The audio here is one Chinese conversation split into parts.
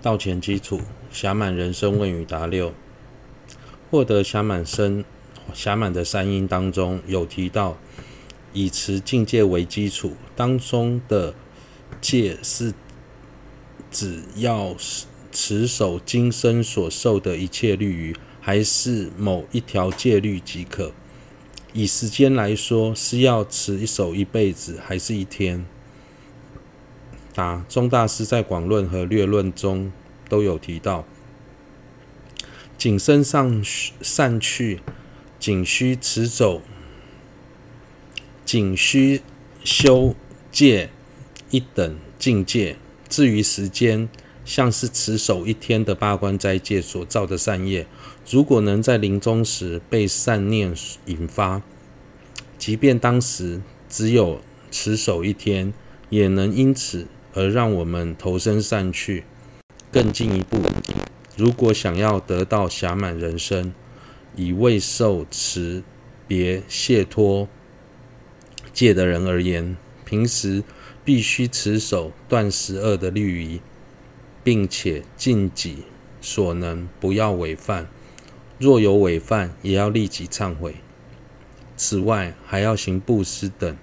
道前基础：暇满人生问与答六。获得暇满身，暇满的三因当中有提到，以持净戒为基础，当中的戒是只要持守今生所受的一切律仪，还是某一条戒律即可？以时间来说，是要持守一辈子，还是一天？答：宗大师在广论和略论中都有提到，仅身上散去，仅需持守，仅需修戒一等境界。至于时间，像是持守一天的八关斋戒所造的善业，如果能在临终时被善念引发，即便当时只有持守一天，也能因此而让我们投身散去。更进一步，如果想要得到暇满人生，以未受持别解脱戒的人而言，平时必须持守断十恶的律仪。并且尽己所能，不要违犯。若有违犯，也要立即忏悔。此外，还要行布施等，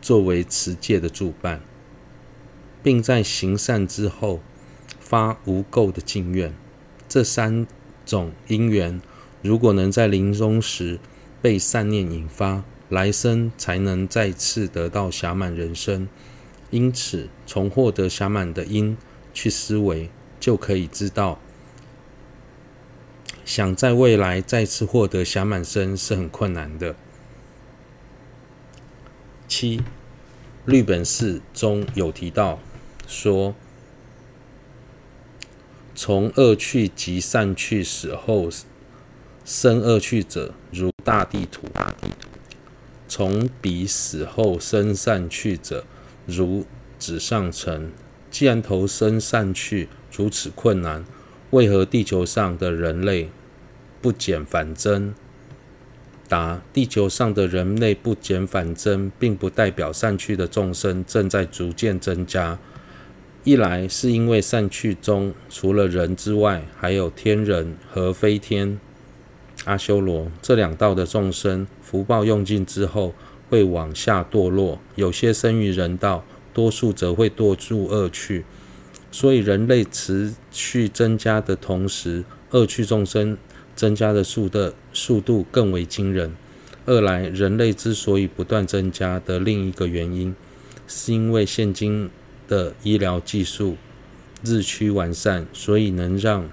作为持戒的助伴，并在行善之后发无垢的净愿。这三种因缘，如果能在临终时被善念引发，来生才能再次得到暇满人生。因此，从获得暇满的因。去思维，就可以知道，想在未来再次获得暇满身是很困难的。七，律本释中有提到说，从恶趣及善趣死后生恶趣者，如大地土；从彼死后生善趣者，如纸上尘。既然投生善趣如此困难，为何地球上的人类不减反增？答：地球上的人类不减反增，并不代表善趣的众生正在逐渐增加。一来是因为善趣中除了人之外，还有天人和飞天、阿修罗这两道的众生，福报用尽之后会往下堕落，有些生于人道。多数则会堕入恶趣，所以人类持续增加的同时，恶趣众生增加的速的速度更为惊人。二来，人类之所以不断增加的另一个原因，是因为现今的医疗技术日趋完善，所以能让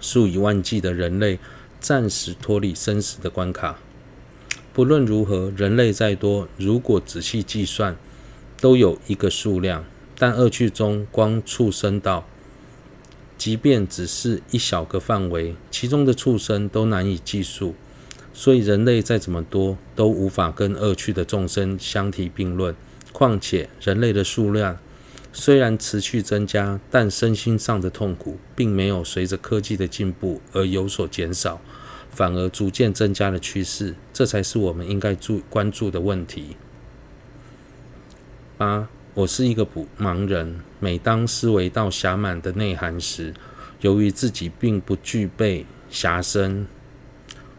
数以万计的人类暂时脱离生死的关卡。不论如何，人类再多，如果仔细计算，都有一个数量，但恶趣中光畜生道，即便只是一小个范围，其中的畜生都难以计数，所以人类再怎么多，都无法跟恶趣的众生相提并论。况且人类的数量虽然持续增加，但身心上的痛苦并没有随着科技的进步而有所减少，反而逐渐增加的趋势，这才是我们应该注关注的问题。八，我是一个不盲人。每当思维到狭满的内涵时，由于自己并不具备狭身，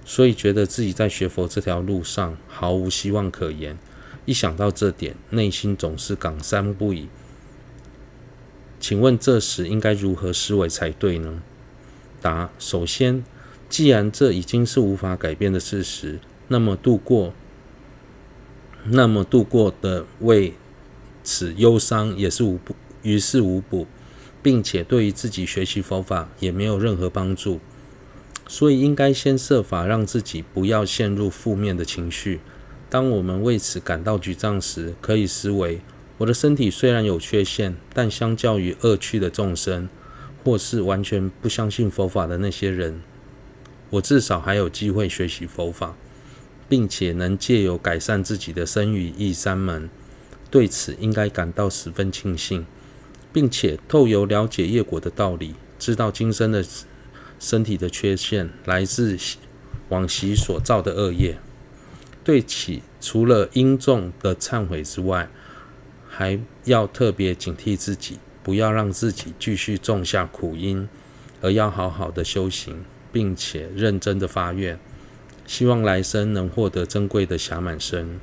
所以觉得自己在学佛这条路上毫无希望可言。一想到这点，内心总是感伤不已。请问这时应该如何思维才对呢？答：首先，既然这已经是无法改变的事实，那么度过，那么度过的为。此忧伤也是无补，于事无补，并且对于自己学习佛法也没有任何帮助，所以应该先设法让自己不要陷入负面的情绪。当我们为此感到沮丧时，可以思维：我的身体虽然有缺陷，但相较于恶趣的众生，或是完全不相信佛法的那些人，我至少还有机会学习佛法，并且能借由改善自己的身语意三门。对此应该感到十分庆幸，并且透由了解业果的道理，知道今生的身体的缺陷来自往昔所造的恶业。对此，除了应众的忏悔之外，还要特别警惕自己，不要让自己继续种下苦因，而要好好的修行，并且认真的发愿，希望来生能获得珍贵的暇满身。